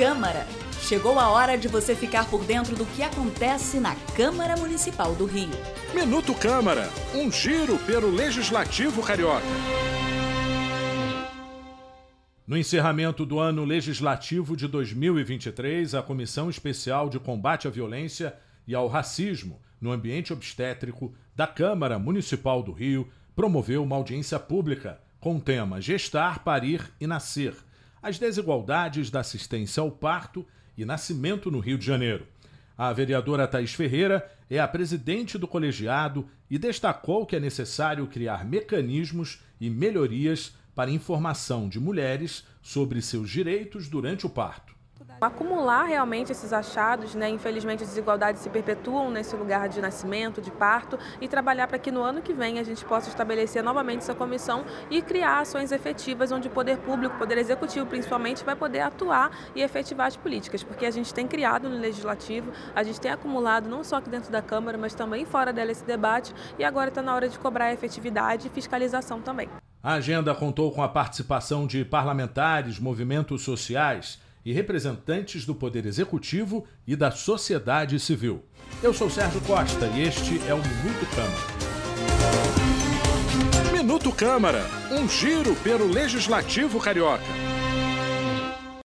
Câmara. Chegou a hora de você ficar por dentro do que acontece na Câmara Municipal do Rio. Minuto Câmara, um giro pelo Legislativo Carioca. No encerramento do ano legislativo de 2023, a Comissão Especial de Combate à Violência e ao Racismo no Ambiente Obstétrico da Câmara Municipal do Rio promoveu uma audiência pública com o tema Gestar, Parir e Nascer as desigualdades da assistência ao parto e nascimento no Rio de Janeiro. A vereadora Thaís Ferreira é a presidente do colegiado e destacou que é necessário criar mecanismos e melhorias para informação de mulheres sobre seus direitos durante o parto. Acumular realmente esses achados, né? infelizmente as desigualdades se perpetuam nesse lugar de nascimento, de parto, e trabalhar para que no ano que vem a gente possa estabelecer novamente essa comissão e criar ações efetivas onde o poder público, o poder executivo principalmente, vai poder atuar e efetivar as políticas, porque a gente tem criado no legislativo, a gente tem acumulado não só aqui dentro da Câmara, mas também fora dela esse debate, e agora está na hora de cobrar efetividade e fiscalização também. A agenda contou com a participação de parlamentares, movimentos sociais e representantes do Poder Executivo e da sociedade civil. Eu sou Sérgio Costa e este é o Minuto Câmara. Minuto Câmara um giro pelo Legislativo Carioca.